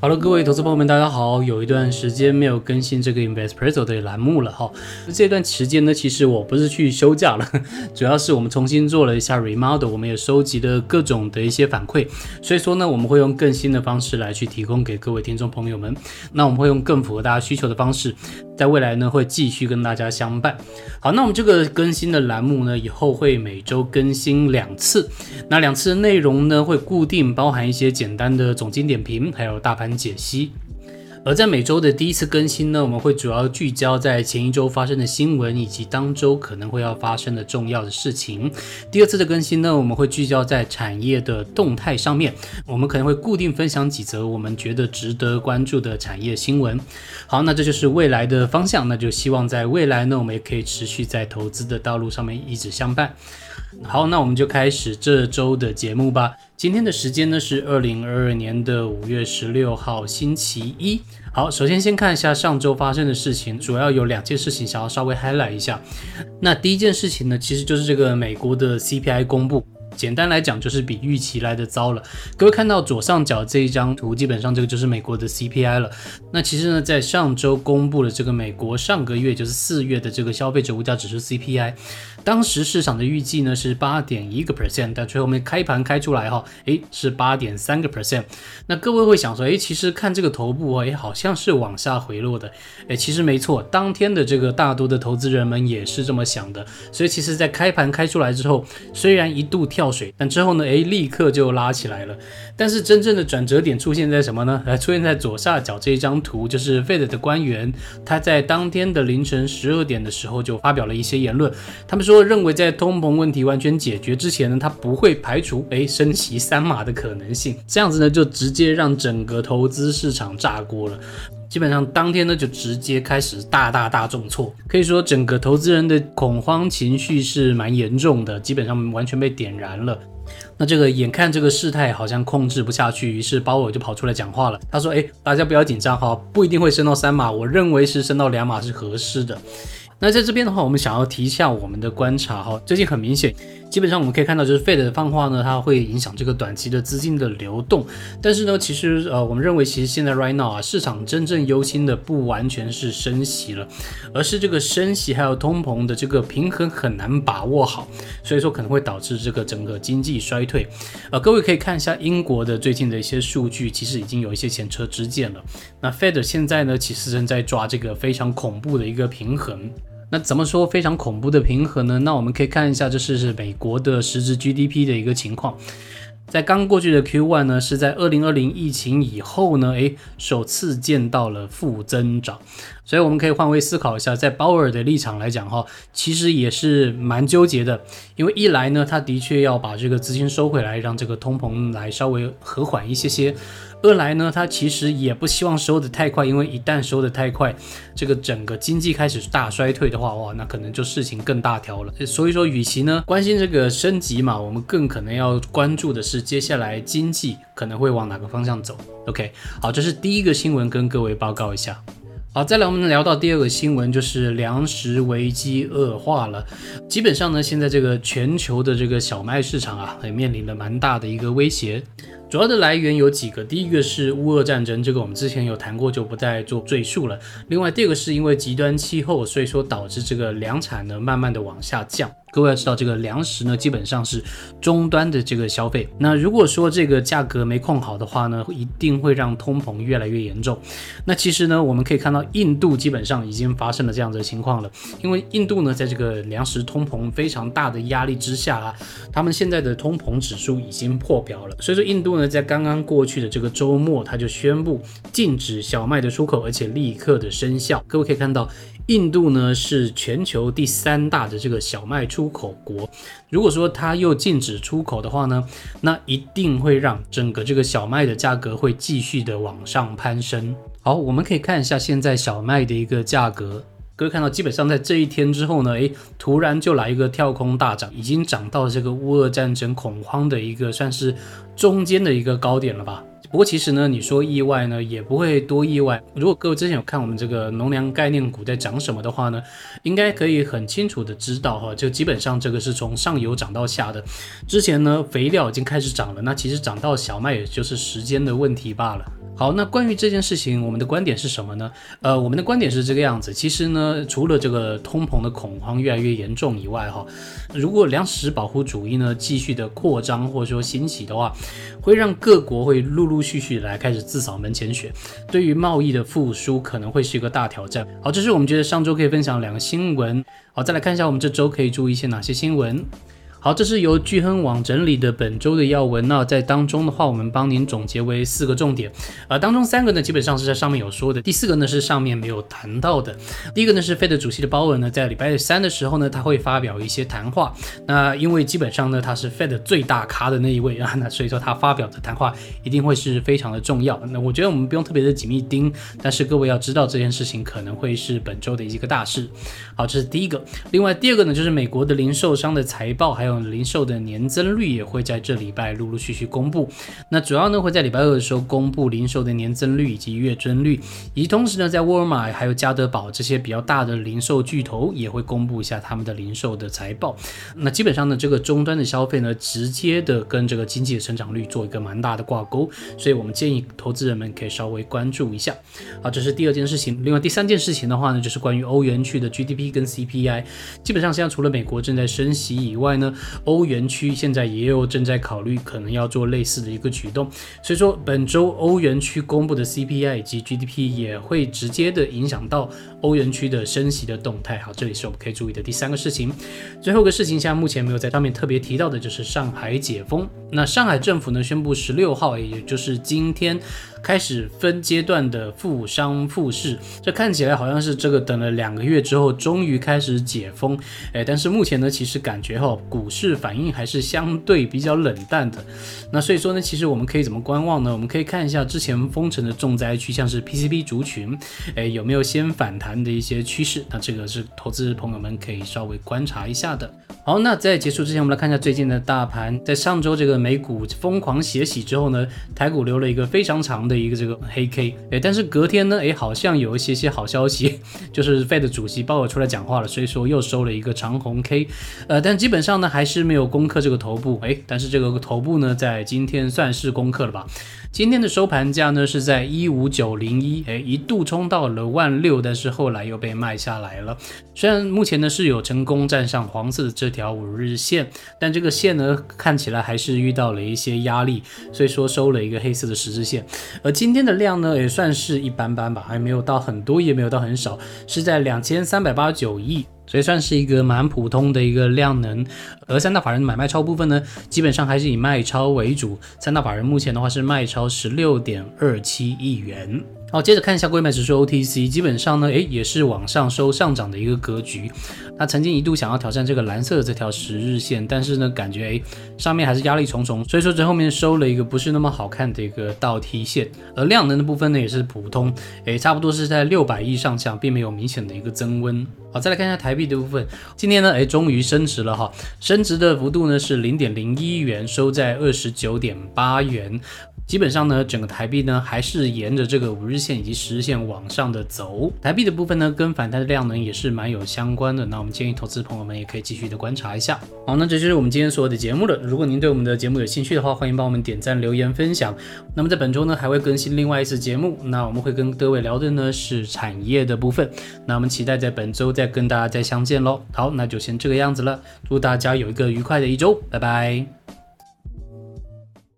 好了各位投资朋友们，大家好。有一段时间没有更新这个 Investpresso 的栏目了哈。这段时间呢，其实我不是去休假了，主要是我们重新做了一下 remodel，我们也收集了各种的一些反馈，所以说呢，我们会用更新的方式来去提供给各位听众朋友们。那我们会用更符合大家需求的方式，在未来呢会继续跟大家相伴。好，那我们这个更新的栏目呢，以后会每周更新两次，那两次内容呢会固定包含一些简单的总经点评，还有大盘。解析，而在每周的第一次更新呢，我们会主要聚焦在前一周发生的新闻以及当周可能会要发生的重要的事情。第二次的更新呢，我们会聚焦在产业的动态上面，我们可能会固定分享几则我们觉得值得关注的产业新闻。好，那这就是未来的方向，那就希望在未来呢，我们也可以持续在投资的道路上面一直相伴。好，那我们就开始这周的节目吧。今天的时间呢是二零二二年的五月十六号星期一。好，首先先看一下上周发生的事情，主要有两件事情想要稍微 highlight 一下。那第一件事情呢，其实就是这个美国的 CPI 公布。简单来讲，就是比预期来的糟了。各位看到左上角这一张图，基本上这个就是美国的 CPI 了。那其实呢，在上周公布了这个美国上个月就是四月的这个消费者物价指数 CPI，当时市场的预计呢是八点一个 percent，但最后面开盘开出来哈，诶是八点三个 percent。那各位会想说，诶其实看这个头部诶好像是往下回落的。诶其实没错，当天的这个大多的投资人们也是这么想的。所以其实，在开盘开出来之后，虽然一度跳。水，但之后呢？哎，立刻就拉起来了。但是真正的转折点出现在什么呢？来，出现在左下角这一张图，就是 Fed 的官员，他在当天的凌晨十二点的时候就发表了一些言论。他们说，认为在通膨问题完全解决之前呢，他不会排除哎升息三码的可能性。这样子呢，就直接让整个投资市场炸锅了。基本上当天呢，就直接开始大大大重挫，可以说整个投资人的恐慌情绪是蛮严重的，基本上完全被点燃了。那这个眼看这个事态好像控制不下去，于是鲍尔就跑出来讲话了。他说：“哎，大家不要紧张哈，不一定会升到三码，我认为是升到两码是合适的。”那在这边的话，我们想要提一下我们的观察哈，最近很明显，基本上我们可以看到，就是 Fed 的放话呢，它会影响这个短期的资金的流动。但是呢，其实呃，我们认为其实现在 right now 啊，市场真正忧心的不完全是升息了，而是这个升息还有通膨的这个平衡很难把握好，所以说可能会导致这个整个经济衰退。呃，各位可以看一下英国的最近的一些数据，其实已经有一些前车之鉴了。那 Fed 现在呢，其实正在抓这个非常恐怖的一个平衡。那怎么说非常恐怖的平衡呢？那我们可以看一下，这是是美国的实质 GDP 的一个情况，在刚过去的 Q1 呢，是在二零二零疫情以后呢，诶，首次见到了负增长。所以我们可以换位思考一下，在鲍尔的立场来讲哈，其实也是蛮纠结的，因为一来呢，他的确要把这个资金收回来，让这个通膨来稍微和缓一些些。二来呢，他其实也不希望收的太快，因为一旦收的太快，这个整个经济开始大衰退的话，哇，那可能就事情更大条了。所以说，与其呢关心这个升级嘛，我们更可能要关注的是接下来经济可能会往哪个方向走。OK，好，这是第一个新闻，跟各位报告一下。好，再来我们聊到第二个新闻，就是粮食危机恶化了。基本上呢，现在这个全球的这个小麦市场啊，也面临了蛮大的一个威胁。主要的来源有几个，第一个是乌俄战争，这个我们之前有谈过，就不再做赘述了。另外，第二个是因为极端气候，所以说导致这个粮产呢慢慢的往下降。各位要知道，这个粮食呢基本上是终端的这个消费。那如果说这个价格没控好的话呢，一定会让通膨越来越严重。那其实呢，我们可以看到印度基本上已经发生了这样的情况了，因为印度呢在这个粮食通膨非常大的压力之下啊，他们现在的通膨指数已经破表了。所以说印度呢在刚刚过去的这个周末，他就宣布禁止小麦的出口，而且立刻的生效。各位可以看到。印度呢是全球第三大的这个小麦出口国，如果说它又禁止出口的话呢，那一定会让整个这个小麦的价格会继续的往上攀升。好，我们可以看一下现在小麦的一个价格，各位看到基本上在这一天之后呢，诶，突然就来一个跳空大涨，已经涨到这个乌俄战争恐慌的一个算是中间的一个高点了吧。不过其实呢，你说意外呢，也不会多意外。如果各位之前有看我们这个农粮概念股在涨什么的话呢，应该可以很清楚的知道哈，就基本上这个是从上游涨到下的。之前呢，肥料已经开始涨了，那其实涨到小麦也就是时间的问题罢了。好，那关于这件事情，我们的观点是什么呢？呃，我们的观点是这个样子。其实呢，除了这个通膨的恐慌越来越严重以外，哈，如果粮食保护主义呢继续的扩张或者说兴起的话，会让各国会陆陆续续来开始自扫门前雪，对于贸易的复苏可能会是一个大挑战。好，这是我们觉得上周可以分享两个新闻。好，再来看一下我们这周可以注意一些哪些新闻。好，这是由聚亨网整理的本周的要闻。那在当中的话，我们帮您总结为四个重点。呃，当中三个呢，基本上是在上面有说的。第四个呢，是上面没有谈到的。第一个呢，是 Fed 主席的鲍文呢，在礼拜三的时候呢，他会发表一些谈话。那因为基本上呢，他是 Fed 最大咖的那一位啊，那所以说他发表的谈话一定会是非常的重要。那我觉得我们不用特别的紧密盯，但是各位要知道这件事情可能会是本周的一个大事。好，这是第一个。另外第二个呢，就是美国的零售商的财报，还有 零售的。年增率也会在这礼拜陆陆续续公布，那主要呢会在礼拜二的时候公布零售的年增率以及月增率，以及同时呢在沃尔玛还有加德宝这些比较大的零售巨头也会公布一下他们的零售的财报。那基本上呢这个终端的消费呢直接的跟这个经济的成长率做一个蛮大的挂钩，所以我们建议投资人们可以稍微关注一下。好，这是第二件事情。另外第三件事情的话呢就是关于欧元区的 GDP 跟 CPI，基本上现在除了美国正在升息以外呢，欧元区现在也有正在考虑，可能要做类似的一个举动，所以说本周欧元区公布的 CPI 以及 GDP 也会直接的影响到欧元区的升息的动态。好，这里是我们可以注意的第三个事情。最后一个事情，现在目前没有在上面特别提到的，就是上海解封。那上海政府呢宣布十六号，也就是今天。开始分阶段的复商复市，这看起来好像是这个等了两个月之后终于开始解封，哎，但是目前呢，其实感觉哈，股市反应还是相对比较冷淡的。那所以说呢，其实我们可以怎么观望呢？我们可以看一下之前封城的重灾区，像是 PCB 族群，哎，有没有先反弹的一些趋势？那这个是投资朋友们可以稍微观察一下的。好，那在结束之前，我们来看一下最近的大盘，在上周这个美股疯狂血洗之后呢，台股留了一个非常长。的一个这个黑 K，哎，但是隔天呢，哎，好像有一些些好消息，就是 Fed 主席鲍尔出来讲话了，所以说又收了一个长红 K，呃，但基本上呢还是没有攻克这个头部，哎，但是这个头部呢在今天算是攻克了吧。今天的收盘价呢是在一五九零一，哎，一度冲到了万六，但是后来又被卖下来了。虽然目前呢是有成功站上黄色的这条五日线，但这个线呢看起来还是遇到了一些压力，所以说收了一个黑色的十字线。而今天的量呢也算是一般般吧，还没有到很多，也没有到很少，是在两千三百八十九亿。所以算是一个蛮普通的一个量能，而三大法人买卖超部分呢，基本上还是以卖超为主。三大法人目前的话是卖超十六点二七亿元。好，接着看一下硅买指数 OTC，基本上呢，诶，也是往上收上涨的一个格局。它曾经一度想要挑战这个蓝色的这条十日线，但是呢，感觉诶，上面还是压力重重，所以说最后面收了一个不是那么好看的一个倒梯线。而量能的部分呢，也是普通，诶，差不多是在六百亿上下，并没有明显的一个增温。好，再来看一下台币的部分，今天呢，哎，终于升值了哈，升值的幅度呢是零点零一元，收在二十九点八元。基本上呢，整个台币呢还是沿着这个五日线以及十日线往上的走。台币的部分呢，跟反弹的量能也是蛮有相关的。那我们建议投资朋友们也可以继续的观察一下。好，那这就是我们今天所有的节目了。如果您对我们的节目有兴趣的话，欢迎帮我们点赞、留言、分享。那么在本周呢，还会更新另外一次节目。那我们会跟各位聊的呢是产业的部分。那我们期待在本周再跟大家再相见喽。好，那就先这个样子了。祝大家有一个愉快的一周，拜拜。